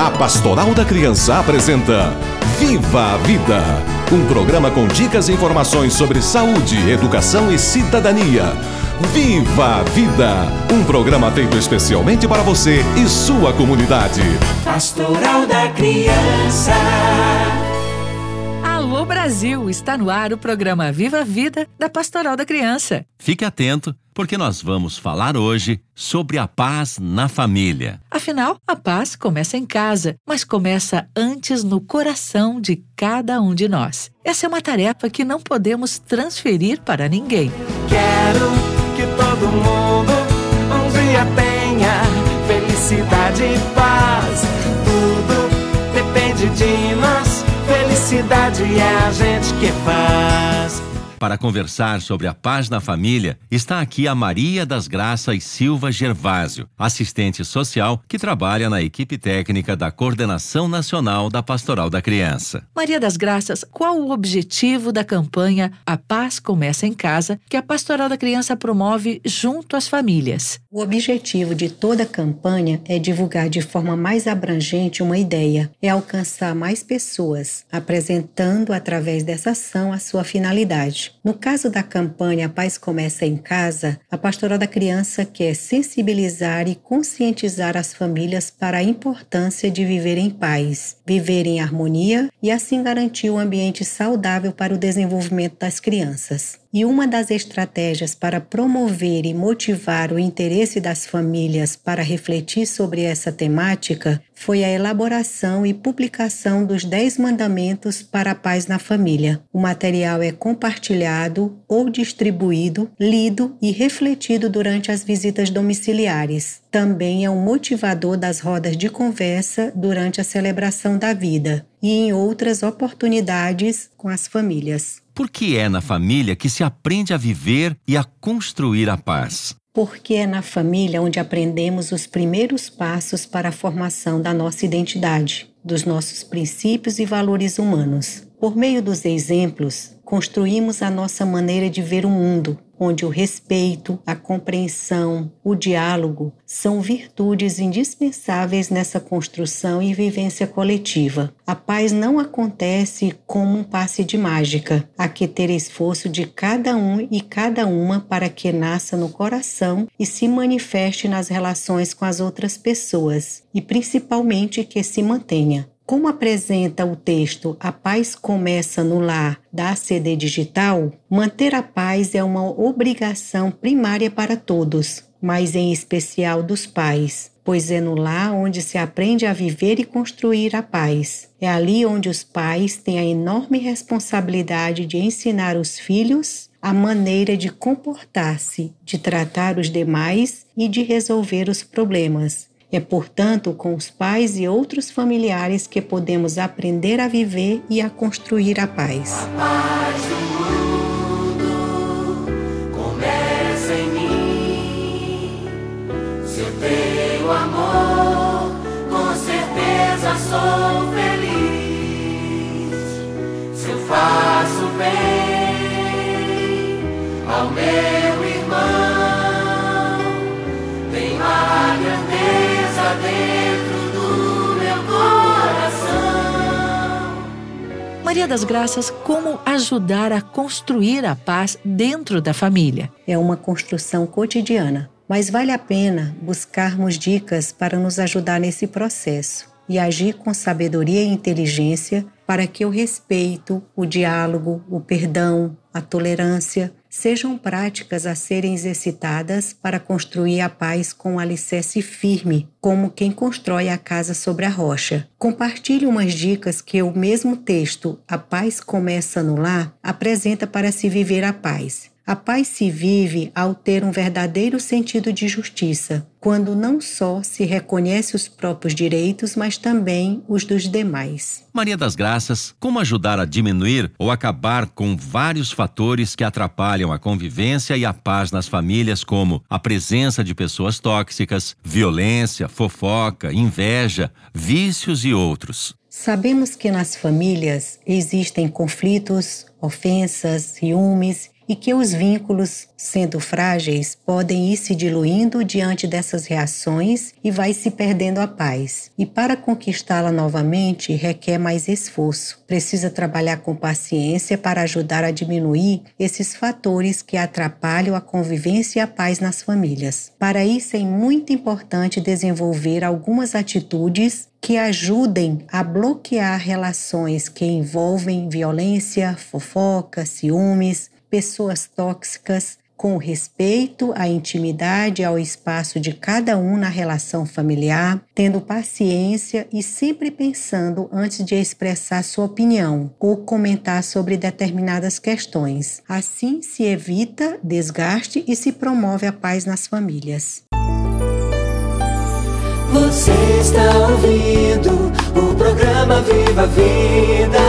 A Pastoral da Criança apresenta Viva a Vida um programa com dicas e informações sobre saúde, educação e cidadania. Viva a Vida! Um programa feito especialmente para você e sua comunidade. Pastoral da Criança. Alô Brasil! Está no ar o programa Viva a Vida da Pastoral da Criança. Fique atento, porque nós vamos falar hoje sobre a paz na família. Afinal, a paz começa em casa, mas começa antes no coração de cada um de nós. Essa é uma tarefa que não podemos transferir para ninguém. Quero que todo mundo um dia tenha felicidade e paz. Tudo depende de nós. Felicidade é a gente que faz. Para conversar sobre a paz na família, está aqui a Maria das Graças Silva Gervásio, assistente social que trabalha na equipe técnica da Coordenação Nacional da Pastoral da Criança. Maria das Graças, qual o objetivo da campanha A Paz Começa em Casa, que a Pastoral da Criança promove junto às famílias? O objetivo de toda a campanha é divulgar de forma mais abrangente uma ideia, é alcançar mais pessoas, apresentando através dessa ação a sua finalidade. No caso da campanha Paz Começa em Casa, a Pastoral da Criança quer sensibilizar e conscientizar as famílias para a importância de viver em paz, viver em harmonia e assim garantir um ambiente saudável para o desenvolvimento das crianças. E uma das estratégias para promover e motivar o interesse das famílias para refletir sobre essa temática foi a elaboração e publicação dos Dez Mandamentos para a Paz na Família. O material é compartilhado ou distribuído, lido e refletido durante as visitas domiciliares. Também é um motivador das rodas de conversa durante a celebração da vida e em outras oportunidades com as famílias. Por que é na família que se aprende a viver e a construir a paz? Porque é na família onde aprendemos os primeiros passos para a formação da nossa identidade, dos nossos princípios e valores humanos. Por meio dos exemplos, construímos a nossa maneira de ver o mundo, onde o respeito, a compreensão, o diálogo são virtudes indispensáveis nessa construção e vivência coletiva. A paz não acontece como um passe de mágica. Há que ter esforço de cada um e cada uma para que nasça no coração e se manifeste nas relações com as outras pessoas, e principalmente que se mantenha. Como apresenta o texto A Paz Começa no Lar da ACD Digital, manter a paz é uma obrigação primária para todos, mas em especial dos pais, pois é no lar onde se aprende a viver e construir a paz. É ali onde os pais têm a enorme responsabilidade de ensinar os filhos a maneira de comportar-se, de tratar os demais e de resolver os problemas é, portanto, com os pais e outros familiares que podemos aprender a viver e a construir a paz. A paz do mundo começa em mim. Se eu tenho amor, com certeza sou feliz. Se eu faço bem Maria das Graças, como ajudar a construir a paz dentro da família? É uma construção cotidiana, mas vale a pena buscarmos dicas para nos ajudar nesse processo e agir com sabedoria e inteligência para que o respeito, o diálogo, o perdão, a tolerância sejam práticas a serem exercitadas para construir a paz com um alicerce firme, como quem constrói a casa sobre a rocha. Compartilhe umas dicas que o mesmo texto A Paz Começa no Lar apresenta para se viver a paz. A paz se vive ao ter um verdadeiro sentido de justiça, quando não só se reconhece os próprios direitos, mas também os dos demais. Maria das Graças, como ajudar a diminuir ou acabar com vários fatores que atrapalham a convivência e a paz nas famílias, como a presença de pessoas tóxicas, violência, fofoca, inveja, vícios e outros? Sabemos que nas famílias existem conflitos, ofensas, ciúmes e que os vínculos, sendo frágeis, podem ir se diluindo diante dessas reações e vai se perdendo a paz. E para conquistá-la novamente requer mais esforço. Precisa trabalhar com paciência para ajudar a diminuir esses fatores que atrapalham a convivência e a paz nas famílias. Para isso é muito importante desenvolver algumas atitudes que ajudem a bloquear relações que envolvem violência, fofoca, ciúmes, pessoas tóxicas, com respeito à intimidade e ao espaço de cada um na relação familiar, tendo paciência e sempre pensando antes de expressar sua opinião ou comentar sobre determinadas questões. Assim se evita desgaste e se promove a paz nas famílias. Você está ouvindo o programa Viva Vida.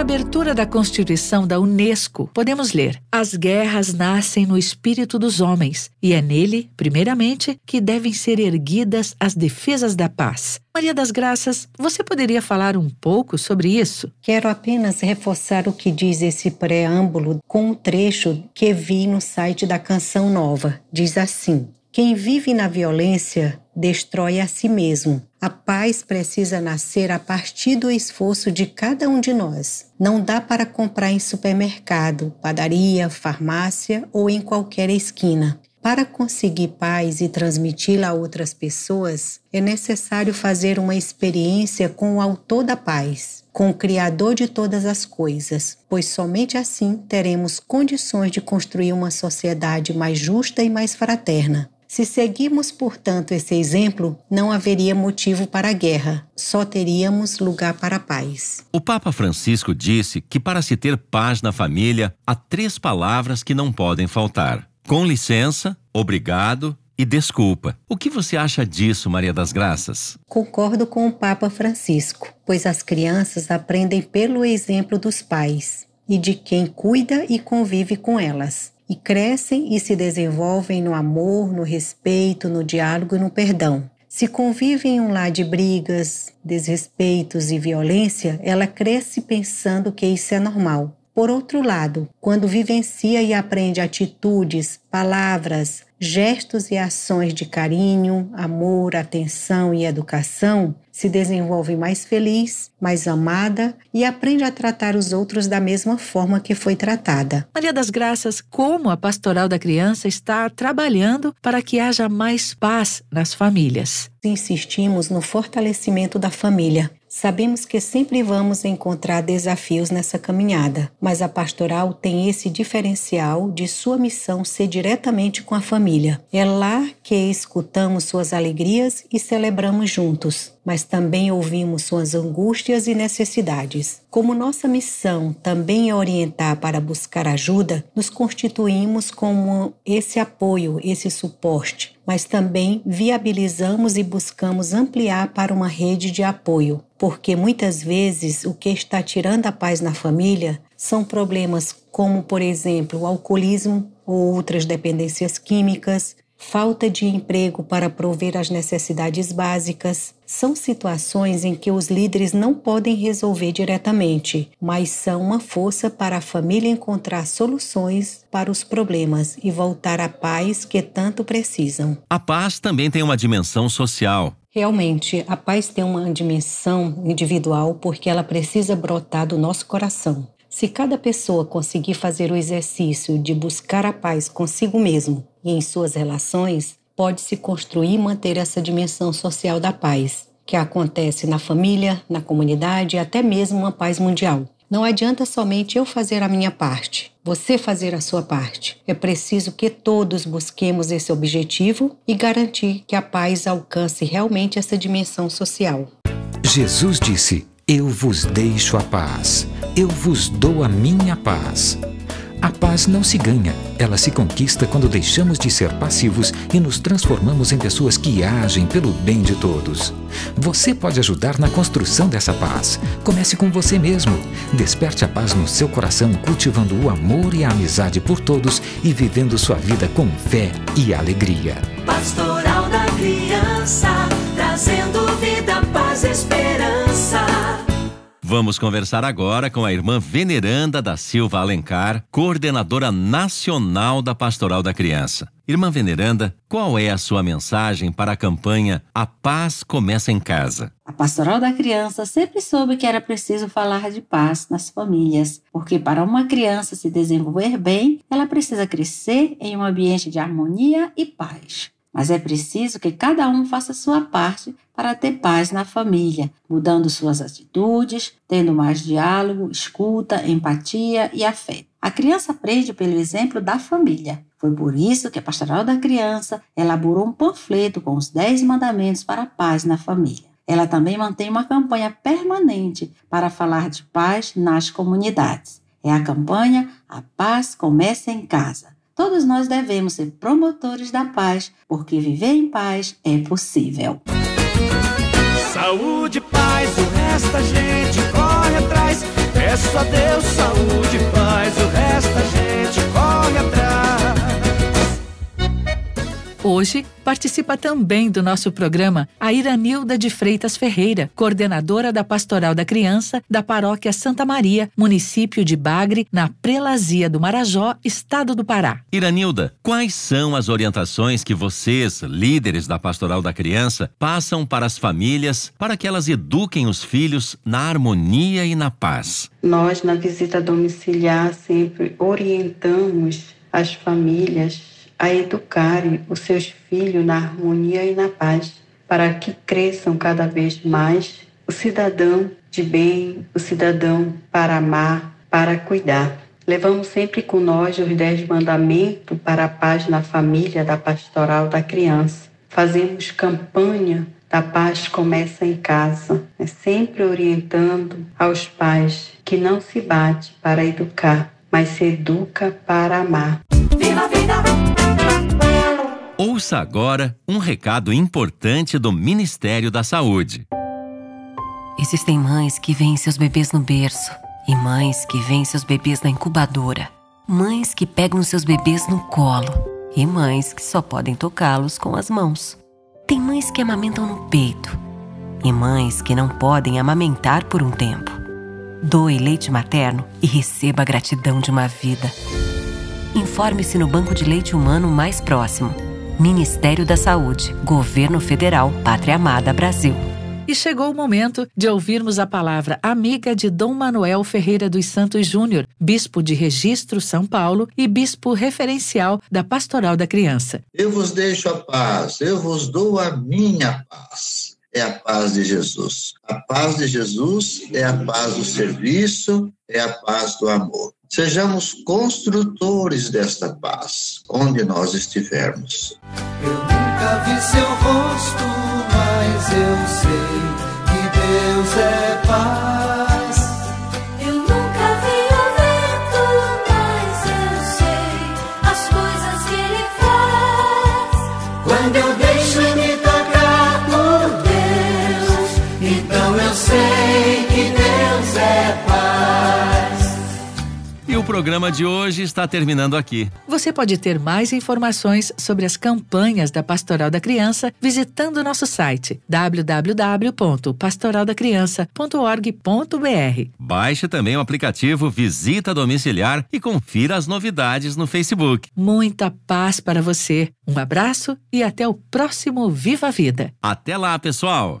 Abertura da Constituição da Unesco, podemos ler: As guerras nascem no espírito dos homens, e é nele, primeiramente, que devem ser erguidas as defesas da paz. Maria das Graças, você poderia falar um pouco sobre isso? Quero apenas reforçar o que diz esse preâmbulo com um trecho que vi no site da Canção Nova. Diz assim: quem vive na violência destrói a si mesmo. A paz precisa nascer a partir do esforço de cada um de nós. Não dá para comprar em supermercado, padaria, farmácia ou em qualquer esquina. Para conseguir paz e transmiti-la a outras pessoas, é necessário fazer uma experiência com o Autor da paz, com o Criador de todas as coisas, pois somente assim teremos condições de construir uma sociedade mais justa e mais fraterna. Se seguirmos, portanto, esse exemplo, não haveria motivo para a guerra, só teríamos lugar para a paz. O Papa Francisco disse que para se ter paz na família, há três palavras que não podem faltar: com licença, obrigado e desculpa. O que você acha disso, Maria das Graças? Concordo com o Papa Francisco, pois as crianças aprendem pelo exemplo dos pais e de quem cuida e convive com elas e crescem e se desenvolvem no amor, no respeito, no diálogo e no perdão. Se convive em um lar de brigas, desrespeitos e violência, ela cresce pensando que isso é normal. Por outro lado, quando vivencia e aprende atitudes, palavras, gestos e ações de carinho, amor, atenção e educação, se desenvolve mais feliz, mais amada e aprende a tratar os outros da mesma forma que foi tratada. Maria das Graças, como a Pastoral da Criança está trabalhando para que haja mais paz nas famílias? Insistimos no fortalecimento da família, Sabemos que sempre vamos encontrar desafios nessa caminhada, mas a pastoral tem esse diferencial de sua missão ser diretamente com a família. É lá que escutamos suas alegrias e celebramos juntos, mas também ouvimos suas angústias e necessidades. Como nossa missão também é orientar para buscar ajuda, nos constituímos como esse apoio, esse suporte, mas também viabilizamos e buscamos ampliar para uma rede de apoio, porque muitas vezes o que está tirando a paz na família são problemas como, por exemplo, o alcoolismo ou outras dependências químicas, falta de emprego para prover as necessidades básicas, são situações em que os líderes não podem resolver diretamente, mas são uma força para a família encontrar soluções para os problemas e voltar à paz que tanto precisam. A paz também tem uma dimensão social. Realmente, a paz tem uma dimensão individual porque ela precisa brotar do nosso coração. Se cada pessoa conseguir fazer o exercício de buscar a paz consigo mesmo e em suas relações, pode-se construir e manter essa dimensão social da paz, que acontece na família, na comunidade e até mesmo uma paz mundial. Não adianta somente eu fazer a minha parte, você fazer a sua parte. É preciso que todos busquemos esse objetivo e garantir que a paz alcance realmente essa dimensão social. Jesus disse: Eu vos deixo a paz, eu vos dou a minha paz. A paz não se ganha, ela se conquista quando deixamos de ser passivos e nos transformamos em pessoas que agem pelo bem de todos. Você pode ajudar na construção dessa paz. Comece com você mesmo. Desperte a paz no seu coração, cultivando o amor e a amizade por todos e vivendo sua vida com fé e alegria. Pastoral da Criança, trazendo vida, paz, esperança. Vamos conversar agora com a irmã Veneranda da Silva Alencar, coordenadora nacional da Pastoral da Criança. Irmã Veneranda, qual é a sua mensagem para a campanha A Paz Começa em Casa? A Pastoral da Criança sempre soube que era preciso falar de paz nas famílias, porque para uma criança se desenvolver bem, ela precisa crescer em um ambiente de harmonia e paz. Mas é preciso que cada um faça sua parte para ter paz na família, mudando suas atitudes, tendo mais diálogo, escuta, empatia e afeto. A criança aprende pelo exemplo da família. Foi por isso que a Pastoral da Criança elaborou um panfleto com os 10 mandamentos para a paz na família. Ela também mantém uma campanha permanente para falar de paz nas comunidades. É a campanha A Paz Começa em Casa Todos nós devemos ser promotores da paz, porque viver em paz é possível. Saúde, paz, o resto a gente corre atrás. É só Deus, saúde, paz, Hoje participa também do nosso programa a Iranilda de Freitas Ferreira, coordenadora da Pastoral da Criança da Paróquia Santa Maria, município de Bagre, na Prelazia do Marajó, estado do Pará. Iranilda, quais são as orientações que vocês, líderes da Pastoral da Criança, passam para as famílias para que elas eduquem os filhos na harmonia e na paz? Nós, na visita domiciliar, sempre orientamos as famílias a educarem os seus filhos na harmonia e na paz, para que cresçam cada vez mais o cidadão de bem, o cidadão para amar, para cuidar. Levamos sempre com nós os dez mandamentos para a paz na família da pastoral da criança. Fazemos campanha da paz começa em casa, é sempre orientando aos pais que não se bate para educar, mas se educa para amar. Viva vida! Ouça agora um recado importante do Ministério da Saúde. Existem mães que veem seus bebês no berço e mães que veem seus bebês na incubadora. Mães que pegam seus bebês no colo e mães que só podem tocá-los com as mãos. Tem mães que amamentam no peito e mães que não podem amamentar por um tempo. Doe leite materno e receba a gratidão de uma vida. Informe-se no banco de leite humano mais próximo Ministério da Saúde, Governo Federal, Pátria Amada Brasil. E chegou o momento de ouvirmos a palavra amiga de Dom Manuel Ferreira dos Santos Júnior, bispo de Registro São Paulo e bispo referencial da Pastoral da Criança. Eu vos deixo a paz, eu vos dou a minha paz. É a paz de Jesus. A paz de Jesus é a paz do serviço, é a paz do amor. Sejamos construtores desta paz, onde nós estivermos. Eu nunca vi seu rosto, mas eu sei programa de hoje está terminando aqui. Você pode ter mais informações sobre as campanhas da Pastoral da Criança visitando nosso site www.pastoraldacriança.org.br. Baixe também o aplicativo Visita Domiciliar e confira as novidades no Facebook. Muita paz para você. Um abraço e até o próximo Viva a Vida. Até lá, pessoal!